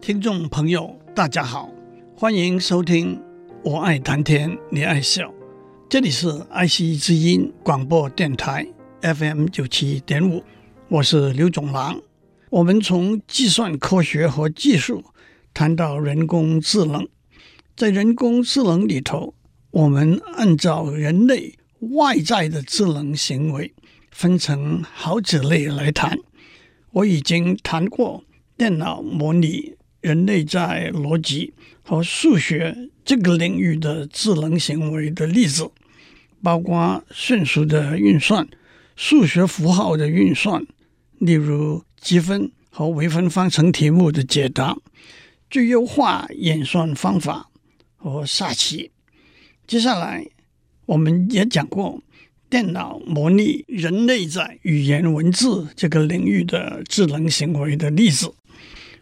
听众朋友，大家好，欢迎收听《我爱谈天，你爱笑》，这里是爱惜之音广播电台 FM 九七点五，我是刘总郎。我们从计算科学和技术谈到人工智能，在人工智能里头，我们按照人类外在的智能行为分成好几类来谈。我已经谈过电脑模拟人类在逻辑和数学这个领域的智能行为的例子，包括迅速的运算、数学符号的运算，例如积分和微分方程题目的解答、最优化演算方法和下棋。接下来，我们也讲过。电脑模拟人类在语言文字这个领域的智能行为的例子，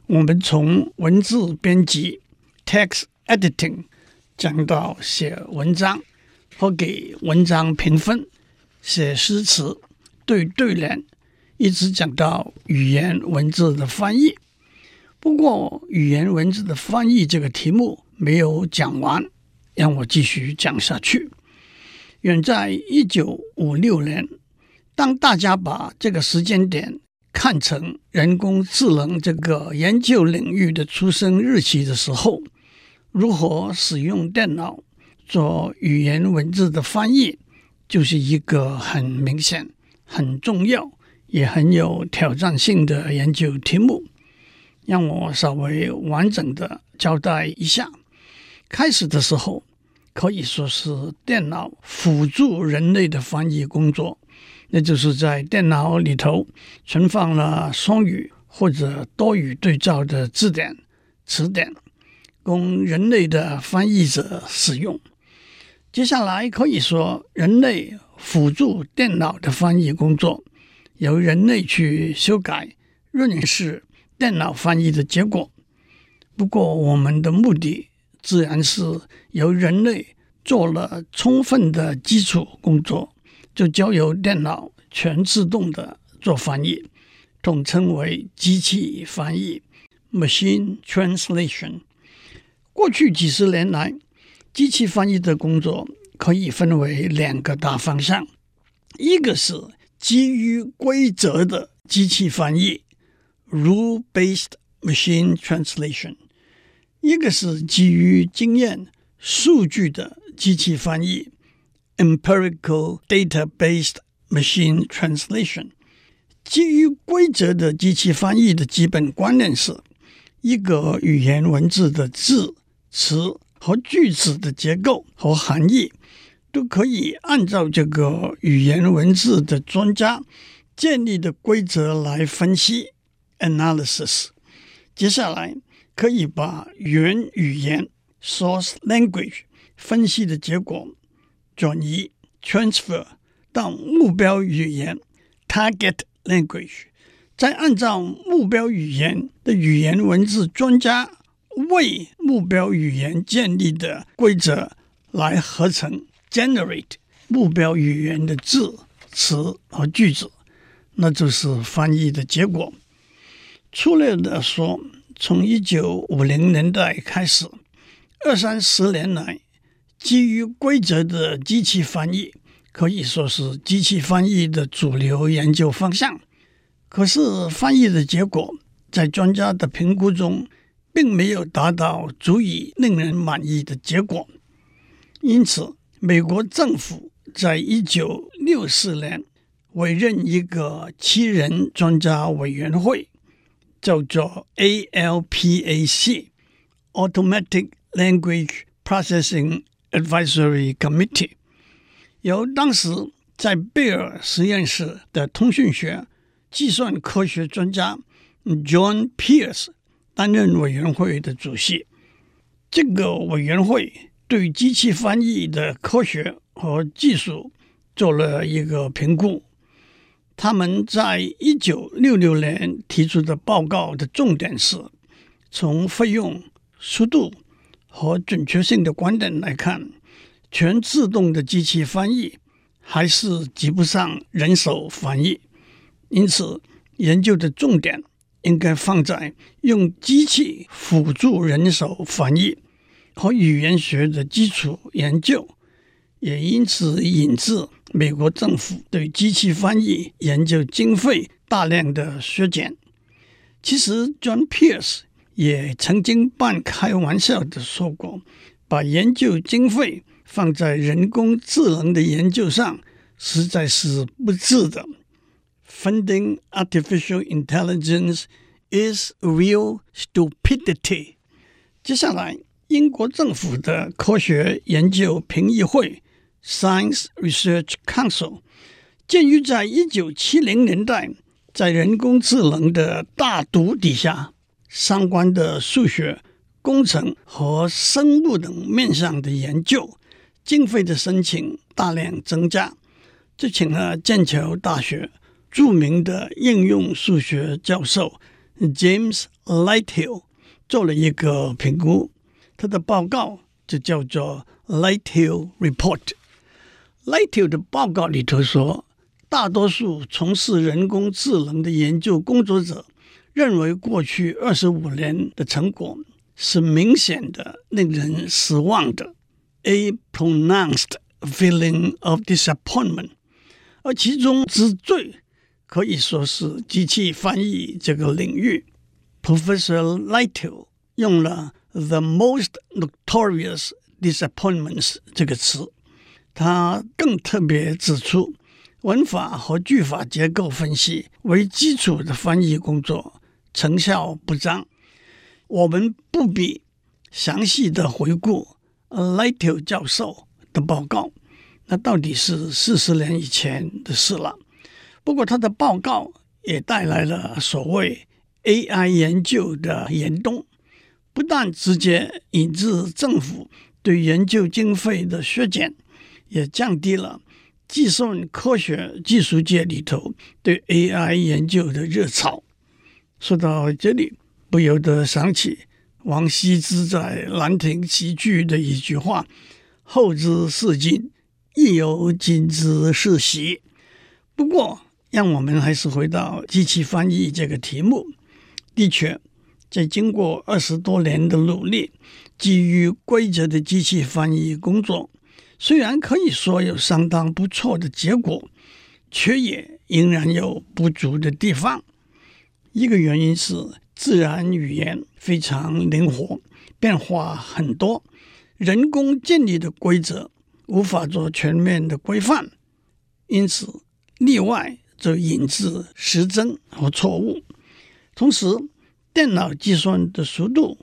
我们从文字编辑 （text editing） 讲到写文章和给文章评分、写诗词、对对联，一直讲到语言文字的翻译。不过，语言文字的翻译这个题目没有讲完，让我继续讲下去。远在一九五六年，当大家把这个时间点看成人工智能这个研究领域的出生日期的时候，如何使用电脑做语言文字的翻译，就是一个很明显、很重要也很有挑战性的研究题目。让我稍微完整的交代一下。开始的时候。可以说是电脑辅助人类的翻译工作，那就是在电脑里头存放了双语或者多语对照的字典、词典，供人类的翻译者使用。接下来可以说，人类辅助电脑的翻译工作，由人类去修改、润饰电脑翻译的结果。不过，我们的目的。自然是由人类做了充分的基础工作，就交由电脑全自动的做翻译，统称为机器翻译 （machine translation）。过去几十年来，机器翻译的工作可以分为两个大方向：一个是基于规则的机器翻译 （rule-based machine translation）。一个是基于经验数据的机器翻译 （empirical data-based machine translation）。基于规则的机器翻译的基本观念是：一个语言文字的字、词和句子的结构和含义，都可以按照这个语言文字的专家建立的规则来分析 （analysis）。接下来。可以把原语言 （source language） 分析的结果转移 （transfer） 到目标语言 （target language），再按照目标语言的语言文字专家为目标语言建立的规则来合成 （generate） 目标语言的字、词和句子，那就是翻译的结果。粗略的说。从一九五零年代开始，二三十年来，基于规则的机器翻译可以说是机器翻译的主流研究方向。可是，翻译的结果在专家的评估中，并没有达到足以令人满意的结果。因此，美国政府在一九六四年委任一个七人专家委员会。叫做 ALPAC（Automatic Language Processing Advisory Committee），由当时在贝尔实验室的通讯学、计算科学专家 John Pierce 担任委员会的主席。这个委员会对机器翻译的科学和技术做了一个评估。他们在一九六六年提出的报告的重点是，从费用、速度和准确性的观点来看，全自动的机器翻译还是及不上人手翻译。因此，研究的重点应该放在用机器辅助人手翻译和语言学的基础研究，也因此引致美国政府对机器翻译研究经费大量的削减。其实，John Pierce 也曾经半开玩笑的说过，把研究经费放在人工智能的研究上，实在是不智的。Funding artificial intelligence is real stupidity。接下来，英国政府的科学研究评议会 （Science Research Council） 鉴于在一九七零年代，在人工智能的大毒底下，相关的数学、工程和生物等面向的研究经费的申请大量增加，就请了剑桥大学。著名的应用数学教授 James Lighthill 做了一个评估，他的报告就叫做 Lighthill Report。Lighthill 的报告里头说，大多数从事人工智能的研究工作者认为，过去二十五年的成果是明显的令人失望的，a pronounced feeling of disappointment，而其中之最。可以说是机器翻译这个领域，Professor Lighthill 用了 “the most notorious disappointments” 这个词。他更特别指出，文法和句法结构分析为基础的翻译工作成效不彰。我们不必详细的回顾 Alito 教授的报告，那到底是四十年以前的事了。不过，他的报告也带来了所谓 AI 研究的严冬，不但直接引致政府对研究经费的削减，也降低了计算科学技术界里头对 AI 研究的热潮。说到这里，不由得想起王羲之在《兰亭集序》的一句话：“后之视今，亦犹今之视昔。”不过，让我们还是回到机器翻译这个题目。的确，在经过二十多年的努力，基于规则的机器翻译工作，虽然可以说有相当不错的结果，却也仍然有不足的地方。一个原因是自然语言非常灵活，变化很多，人工建立的规则无法做全面的规范，因此例外。则引致失真和错误。同时，电脑计算的速度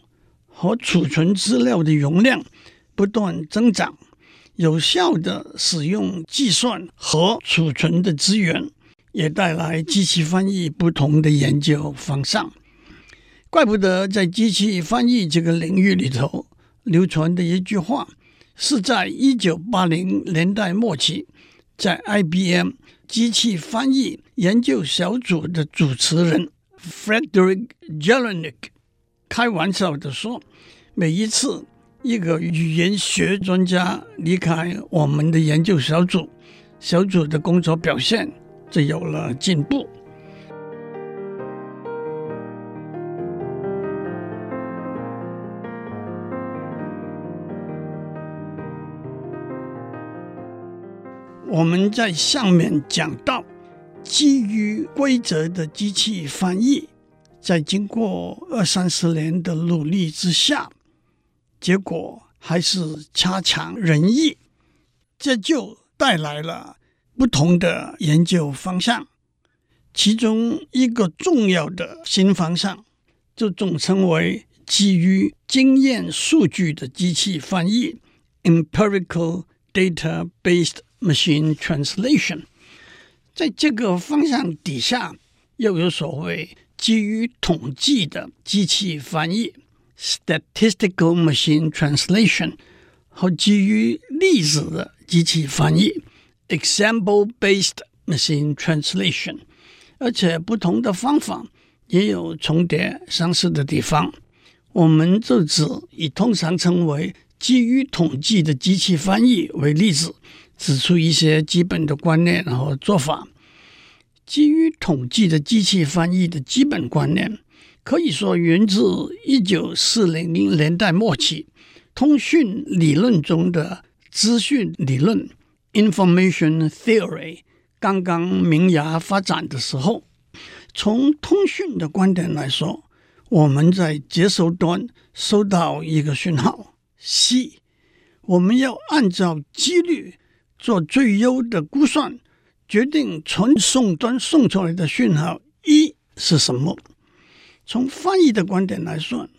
和储存资料的容量不断增长，有效地使用计算和储存的资源，也带来机器翻译不同的研究方向。怪不得在机器翻译这个领域里头，流传的一句话，是在一九八零年代末期，在 IBM。机器翻译研究小组的主持人 Frederick Jelinek 开玩笑的说：“每一次一个语言学专家离开我们的研究小组，小组的工作表现就有了进步。”我们在上面讲到，基于规则的机器翻译，在经过二三十年的努力之下，结果还是差强人意，这就带来了不同的研究方向。其中一个重要的新方向，就总称为基于经验数据的机器翻译 （empirical data-based）。Machine translation，在这个方向底下，又有所谓基于统计的机器翻译 （statistical machine translation） 和基于例子的机器翻译 （example-based machine translation）。而且不同的方法也有重叠相似的地方。我们就指以通常称为基于统计的机器翻译为例子。指出一些基本的观念和做法。基于统计的机器翻译的基本观念可以说源自一九四零年代末期，通讯理论中的资讯理论 （Information Theory） 刚刚萌芽发展的时候。从通讯的观点来说，我们在接收端收到一个讯号 C，我们要按照几率做最优的估算，决定传送端送出来的讯号 E 是什么。从翻译的观点来说，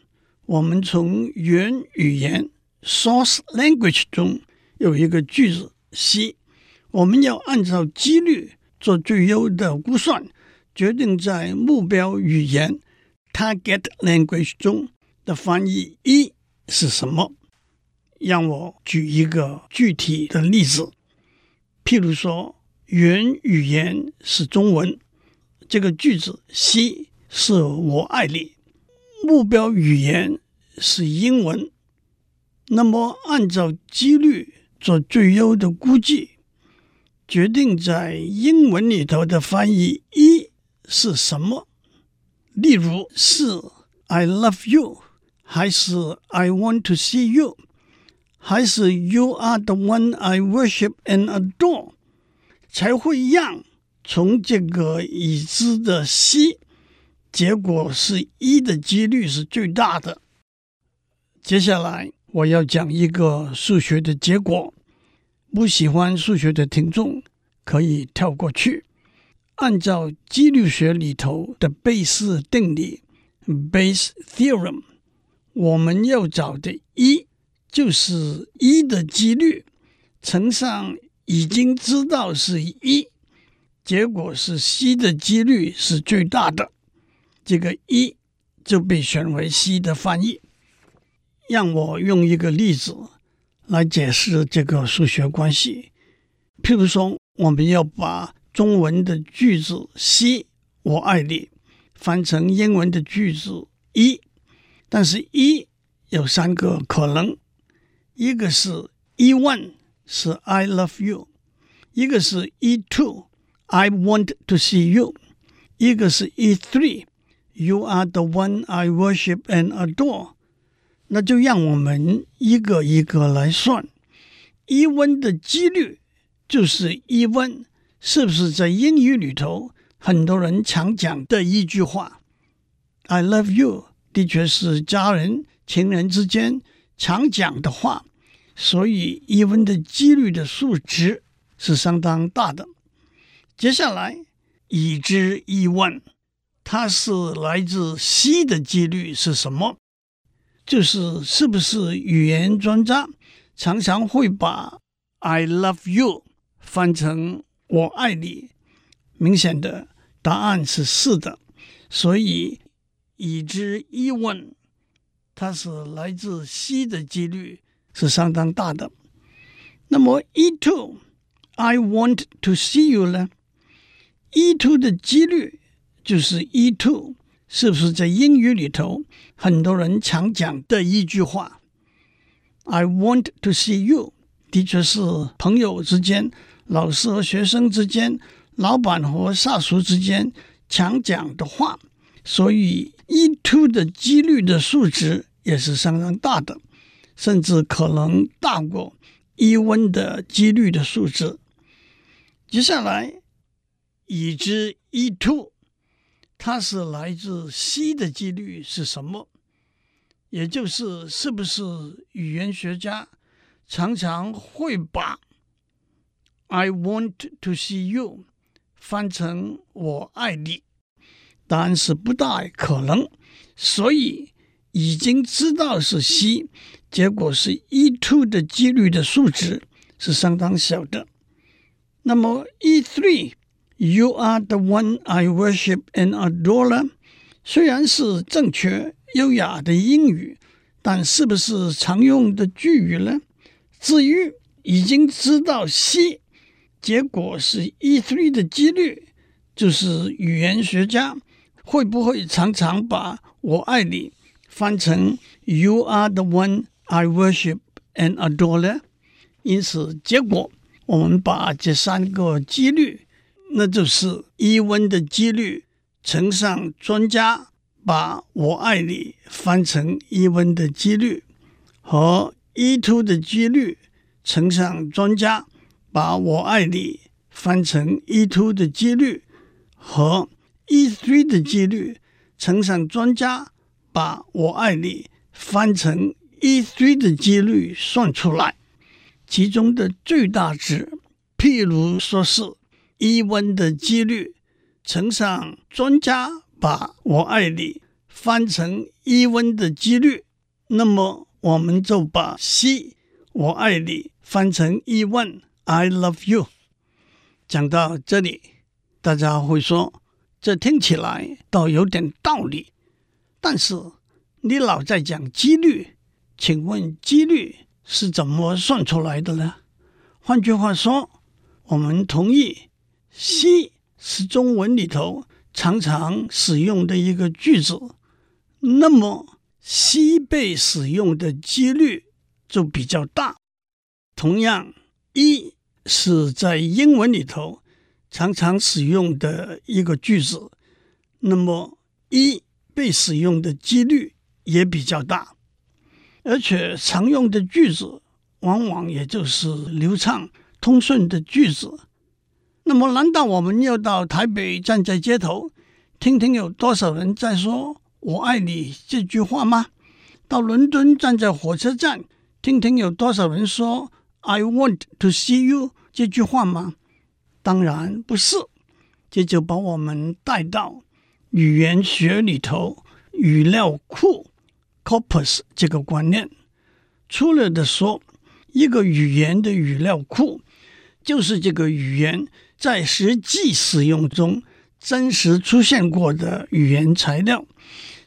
我们从原语言 source language 中有一个句子 C，我们要按照几率做最优的估算。决定在目标语言 target language 中的翻译 E 是什么？让我举一个具体的例子，譬如说，原语言是中文，这个句子 C 是我爱你；目标语言是英文，那么按照几率做最优的估计，决定在英文里头的翻译一。是什么？例如是 "I love you"，还是 "I want to see you"，还是 "You are the one I worship and adore"，才会让从这个已知的 C，结果是一的几率是最大的。接下来我要讲一个数学的结果，不喜欢数学的听众可以跳过去。按照几率学里头的贝氏定理 （Bayes theorem），我们要找的一就是一的几率乘上已经知道是一结果是 C 的几率是最大的，这个一就被选为 C 的翻译。让我用一个例子来解释这个数学关系。譬如说，我们要把中文的句子 “C 我爱你”翻成英文的句子 “E”，但是 “E” 有三个可能：一个是 “E one” 是 “I love you”，一个是 “E two” I want to see you”，一个是 “E three” You are the one I worship and adore。那就让我们一个一个来算：“E one” 的几率就是 “E one”。是不是在英语里头很多人常讲的一句话？“I love you” 的确是家人、情人之间常讲的话，所以 E one 的几率的数值是相当大的。接下来，已知 E one，它是来自 C 的几率是什么？就是是不是语言专家常常会把 “I love you” 翻成我爱你，明显的答案是是的，所以已知 E one，它是来自 C 的几率是相当大的。那么 E two，I want to see you 呢？E two 的几率就是 E two，是不是在英语里头很多人常讲的一句话？I want to see you，的确是朋友之间。老师和学生之间，老板和下属之间常讲的话，所以 E two 的几率的数值也是相当大的，甚至可能大过 E one 的几率的数值。接下来，已知 E two，它是来自 C 的几率是什么？也就是是不是语言学家常常会把 I want to see you，翻成我爱你，答案是不大可能，所以已经知道是 C，结果是 E two 的几率的数值是相当小的。那么 E three You are the one I worship and adore，虽然是正确优雅的英语，但是不是常用的句语呢？至于已经知道 C。结果是 E three 的几率，就是语言学家会不会常常把我爱你翻成 You are the one I worship and adore 呢？因此，结果我们把这三个几率，那就是一温的几率乘上专家把我爱你翻成一温的几率，和一 two 的几率乘上专家把我爱你翻成一 two 的几率，和一 three 的几率乘上专家把我爱你翻成一 three 的几率算出来，其中的最大值，譬如说是 even 的几率乘上专家。把我爱你翻成 even 的几率，那么我们就把 C 我爱你翻成 even I love you。讲到这里，大家会说，这听起来倒有点道理。但是你老在讲几率，请问几率是怎么算出来的呢？换句话说，我们同意 C 是中文里头。常常使用的一个句子，那么 C 被使用的几率就比较大。同样，E 是在英文里头常常使用的一个句子，那么 E 被使用的几率也比较大。而且常用的句子往往也就是流畅通顺的句子。那么，难道我们要到台北站在街头，听听有多少人在说“我爱你”这句话吗？到伦敦站在火车站，听听有多少人说 “I want to see you” 这句话吗？当然不是。这就把我们带到语言学里头语料库 （corpus） 这个观念。粗略的说，一个语言的语料库，就是这个语言。在实际使用中，真实出现过的语言材料，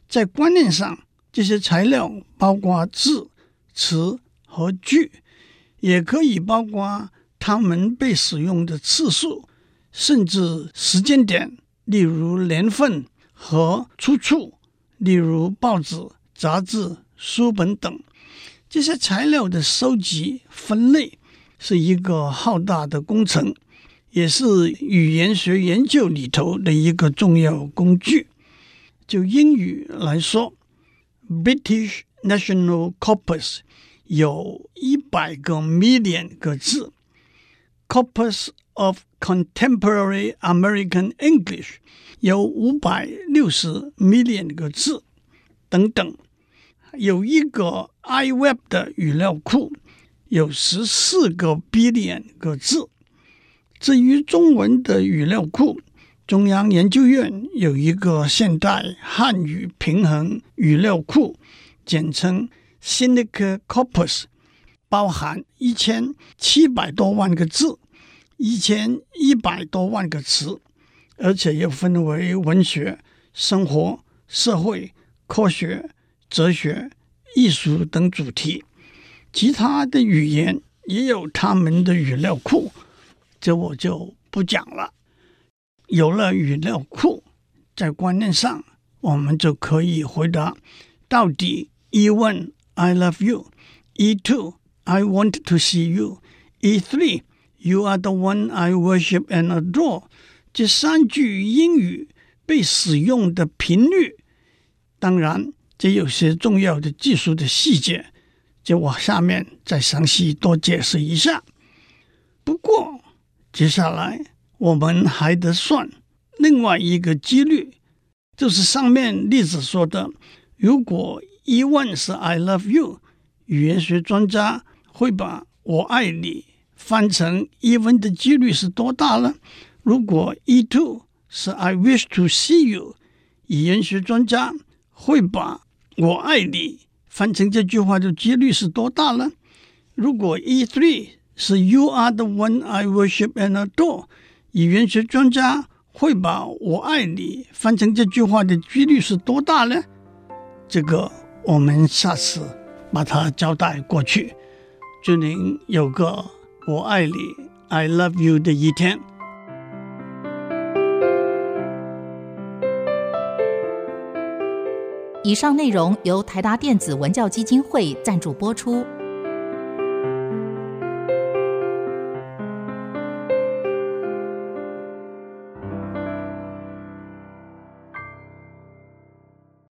在观念上，这些材料包括字、词和句，也可以包括它们被使用的次数，甚至时间点，例如年份和出处，例如报纸、杂志、书本等。这些材料的收集、分类是一个浩大的工程。也是语言学研究里头的一个重要工具。就英语来说，British National Corpus 有一百个 million 个字，Corpus of Contemporary American English 有五百六十 million 个字，等等。有一个 iWeb 的语料库，有十四个 billion 个字。至于中文的语料库，中央研究院有一个现代汉语平衡语料库，简称 Sinica Corpus，包含一千七百多万个字，一千一百多万个词，而且又分为文学、生活、社会、科学、哲学、艺术等主题。其他的语言也有他们的语料库。这我就不讲了。有了语料库，在观念上，我们就可以回答：到底 E one, I love you. E two, I want to see you. E three, You are the one I worship and adore，这三句英语被使用的频率。当然，这有些重要的技术的细节，就我下面再详细多解释一下。不过，接下来我们还得算另外一个几率，就是上面例子说的，如果 E1 是 I love you，语言学专家会把我爱你翻成 even 的几率是多大呢？如果 E2 是 I wish to see you，语言学专家会把我爱你翻成这句话的几率是多大呢？如果 e three 是 You are the one I worship and adore。语言学专家会把我爱你翻成这句话的几率是多大呢？这个我们下次把它交代过去。祝您有个我爱你 I love you 的一天。以上内容由台达电子文教基金会赞助播出。